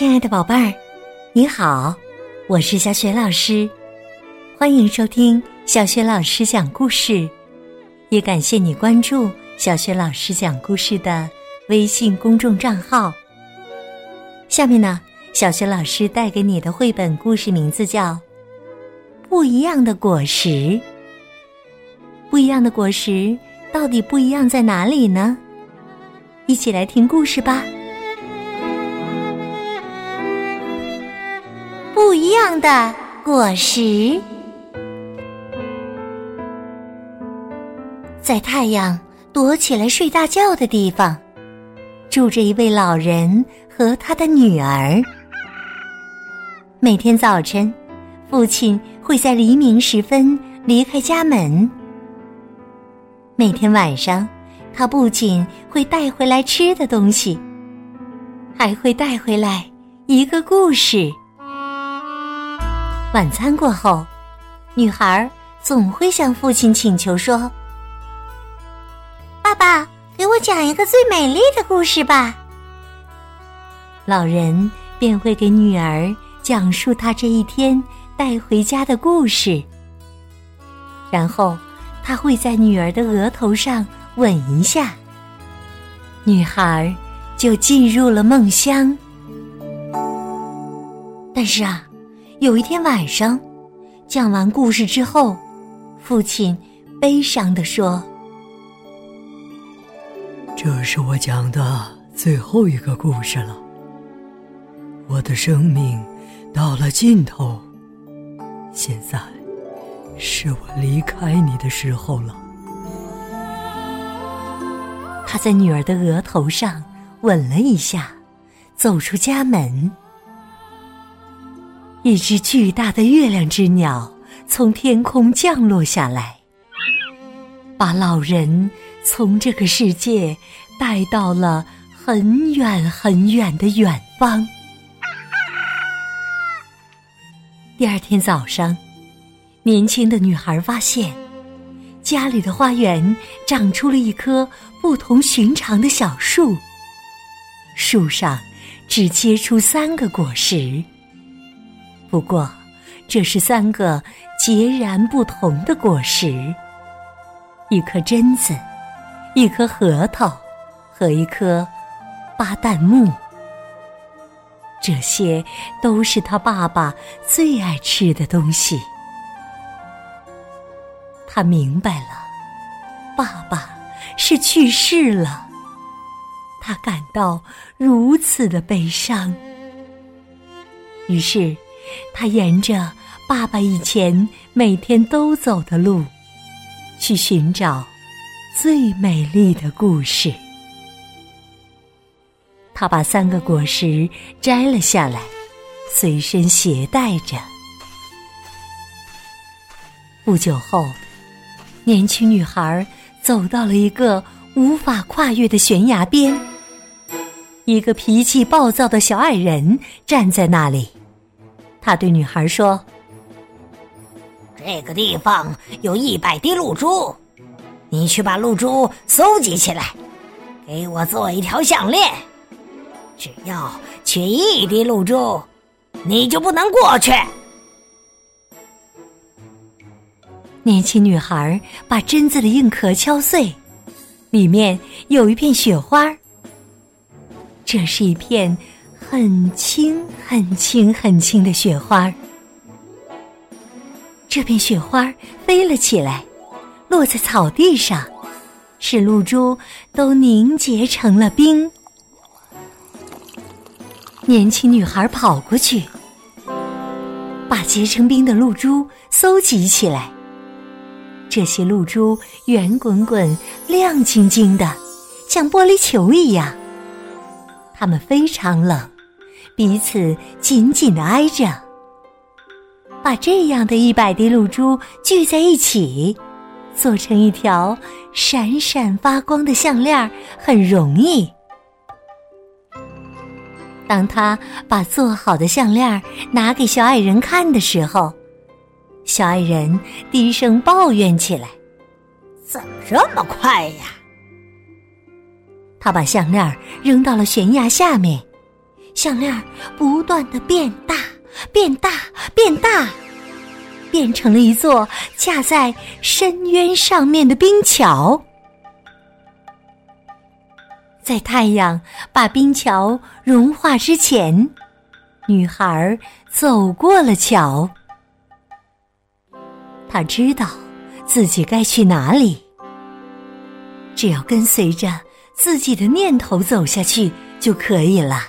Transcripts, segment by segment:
亲爱的宝贝儿，你好，我是小雪老师，欢迎收听小雪老师讲故事，也感谢你关注小雪老师讲故事的微信公众账号。下面呢，小雪老师带给你的绘本故事名字叫《不一样的果实》。不一样的果实到底不一样在哪里呢？一起来听故事吧。不一样的果实，在太阳躲起来睡大觉的地方，住着一位老人和他的女儿。每天早晨，父亲会在黎明时分离开家门。每天晚上，他不仅会带回来吃的东西，还会带回来一个故事。晚餐过后，女孩总会向父亲请求说：“爸爸，给我讲一个最美丽的故事吧。”老人便会给女儿讲述他这一天带回家的故事，然后他会在女儿的额头上吻一下，女孩就进入了梦乡。但是啊。有一天晚上，讲完故事之后，父亲悲伤地说：“这是我讲的最后一个故事了。我的生命到了尽头，现在是我离开你的时候了。”他在女儿的额头上吻了一下，走出家门。一只巨大的月亮之鸟从天空降落下来，把老人从这个世界带到了很远很远的远方。第二天早上，年轻的女孩发现，家里的花园长出了一棵不同寻常的小树，树上只结出三个果实。不过，这是三个截然不同的果实：一颗榛子，一颗核桃，和一颗巴旦木。这些都是他爸爸最爱吃的东西。他明白了，爸爸是去世了。他感到如此的悲伤，于是。他沿着爸爸以前每天都走的路，去寻找最美丽的故事。他把三个果实摘了下来，随身携带着。不久后，年轻女孩走到了一个无法跨越的悬崖边，一个脾气暴躁的小矮人站在那里。他对女孩说：“这个地方有一百滴露珠，你去把露珠搜集起来，给我做一条项链。只要缺一滴露珠，你就不能过去。”年轻女孩把榛子的硬壳敲碎，里面有一片雪花。这是一片。很轻、很轻、很轻的雪花，这片雪花飞了起来，落在草地上，使露珠都凝结成了冰。年轻女孩跑过去，把结成冰的露珠搜集起来。这些露珠圆滚滚、亮晶晶的，像玻璃球一样。它们非常冷。彼此紧紧的挨着，把这样的一百滴露珠聚在一起，做成一条闪闪发光的项链很容易。当他把做好的项链拿给小矮人看的时候，小矮人低声抱怨起来：“怎么这么快呀？”他把项链扔到了悬崖下面。项链不断的变大、变大、变大，变成了一座架在深渊上面的冰桥。在太阳把冰桥融化之前，女孩走过了桥。她知道自己该去哪里，只要跟随着自己的念头走下去就可以了。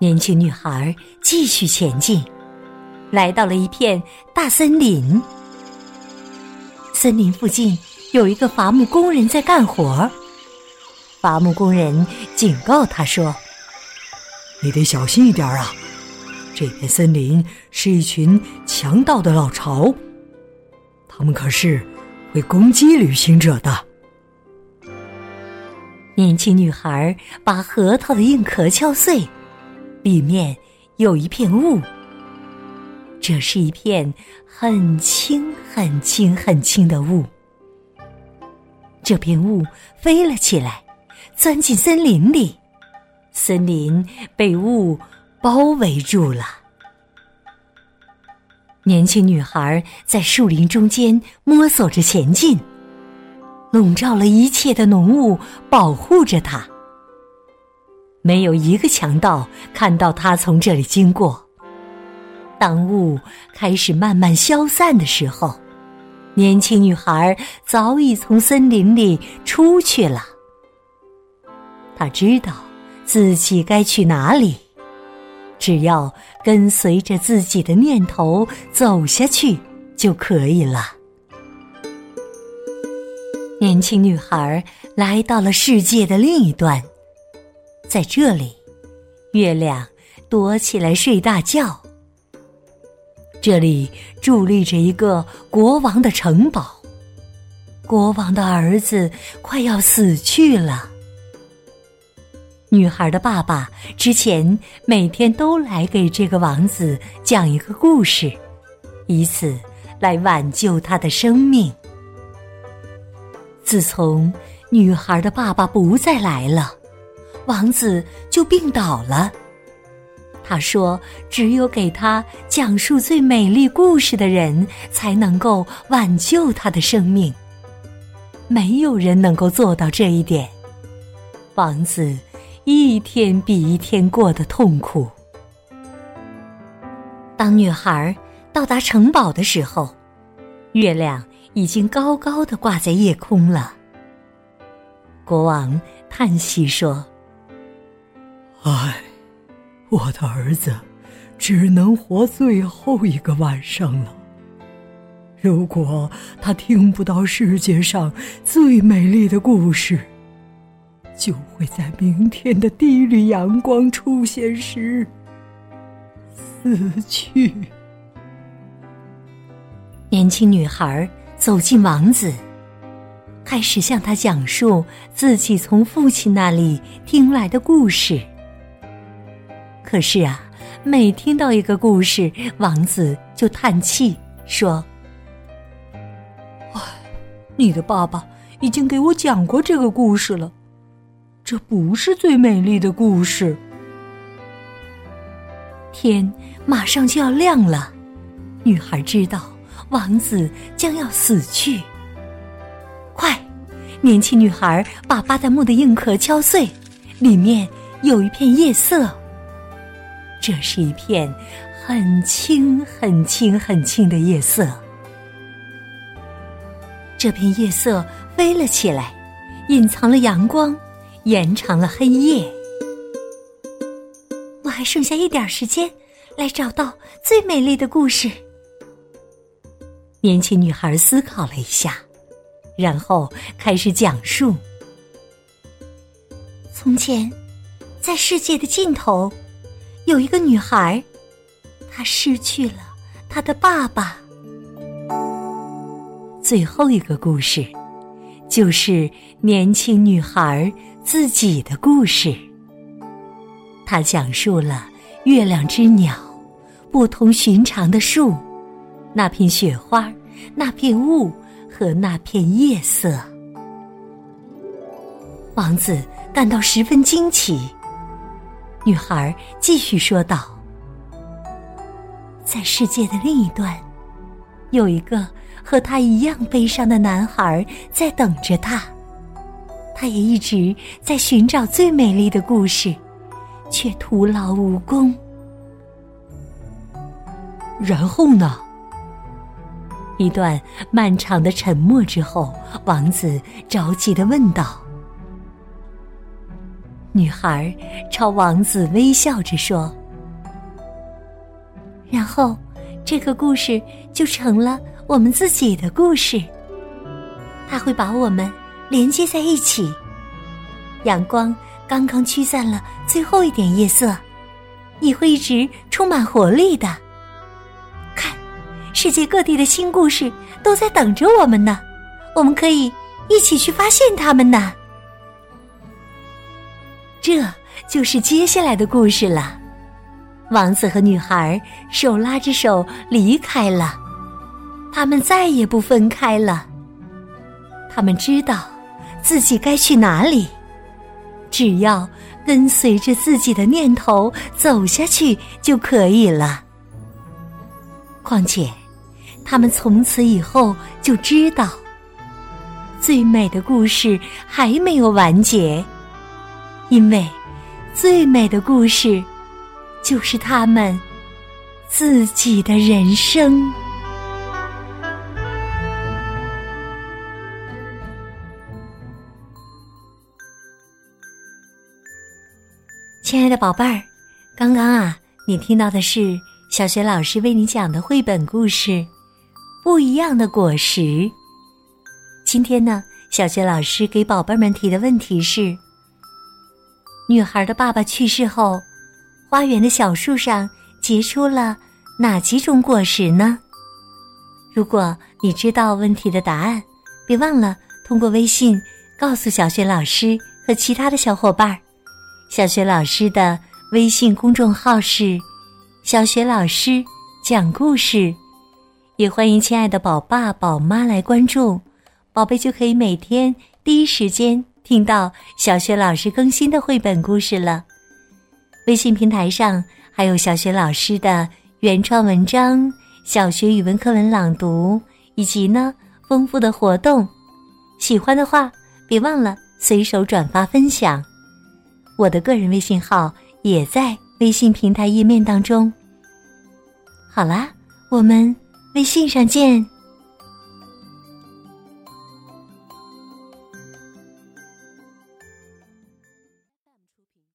年轻女孩继续前进，来到了一片大森林。森林附近有一个伐木工人在干活。伐木工人警告他说：“你得小心一点啊！这片森林是一群强盗的老巢，他们可是会攻击旅行者的。”年轻女孩把核桃的硬壳敲碎，里面有一片雾。这是一片很轻、很轻、很轻的雾。这片雾飞了起来。钻进森林里，森林被雾包围住了。年轻女孩在树林中间摸索着前进，笼罩了一切的浓雾保护着她。没有一个强盗看到他从这里经过。当雾开始慢慢消散的时候，年轻女孩早已从森林里出去了。他知道自己该去哪里，只要跟随着自己的念头走下去就可以了。年轻女孩来到了世界的另一端，在这里，月亮躲起来睡大觉。这里伫立着一个国王的城堡，国王的儿子快要死去了。女孩的爸爸之前每天都来给这个王子讲一个故事，以此来挽救他的生命。自从女孩的爸爸不再来了，王子就病倒了。他说：“只有给他讲述最美丽故事的人，才能够挽救他的生命。没有人能够做到这一点。”王子。一天比一天过得痛苦。当女孩到达城堡的时候，月亮已经高高的挂在夜空了。国王叹息说：“唉，我的儿子只能活最后一个晚上了。如果他听不到世界上最美丽的故事。”就会在明天的第一缕阳光出现时死去。年轻女孩走进王子，开始向他讲述自己从父亲那里听来的故事。可是啊，每听到一个故事，王子就叹气说：“唉，你的爸爸已经给我讲过这个故事了。”这不是最美丽的故事。天马上就要亮了，女孩知道王子将要死去。快，年轻女孩把巴旦木的硬壳敲碎，里面有一片夜色。这是一片很轻、很轻、很轻的夜色。这片夜色飞了起来，隐藏了阳光。延长了黑夜，我还剩下一点时间来找到最美丽的故事。年轻女孩思考了一下，然后开始讲述：从前，在世界的尽头，有一个女孩，她失去了她的爸爸。最后一个故事，就是年轻女孩。自己的故事，他讲述了月亮之鸟、不同寻常的树、那片雪花、那片雾和那片夜色。王子感到十分惊奇，女孩继续说道：“在世界的另一端，有一个和他一样悲伤的男孩在等着他。他也一直在寻找最美丽的故事，却徒劳无功。然后呢？”一段漫长的沉默之后，王子着急的问道。女孩朝王子微笑着说：“然后，这个故事就成了我们自己的故事。它会把我们连接在一起。阳光刚刚驱散了最后一点夜色，你会一直充满活力的。”看世界各地的新故事都在等着我们呢，我们可以一起去发现它们呢。这就是接下来的故事了。王子和女孩手拉着手离开了，他们再也不分开了。他们知道自己该去哪里，只要跟随着自己的念头走下去就可以了。况且。他们从此以后就知道，最美的故事还没有完结，因为最美的故事就是他们自己的人生。亲爱的宝贝儿，刚刚啊，你听到的是小学老师为你讲的绘本故事。不一样的果实。今天呢，小学老师给宝贝们提的问题是：女孩的爸爸去世后，花园的小树上结出了哪几种果实呢？如果你知道问题的答案，别忘了通过微信告诉小学老师和其他的小伙伴儿。小学老师的微信公众号是“小学老师讲故事”。也欢迎亲爱的宝爸宝妈来关注，宝贝就可以每天第一时间听到小学老师更新的绘本故事了。微信平台上还有小学老师的原创文章、小学语文课文朗读，以及呢丰富的活动。喜欢的话，别忘了随手转发分享。我的个人微信号也在微信平台页面当中。好啦，我们。微信上见。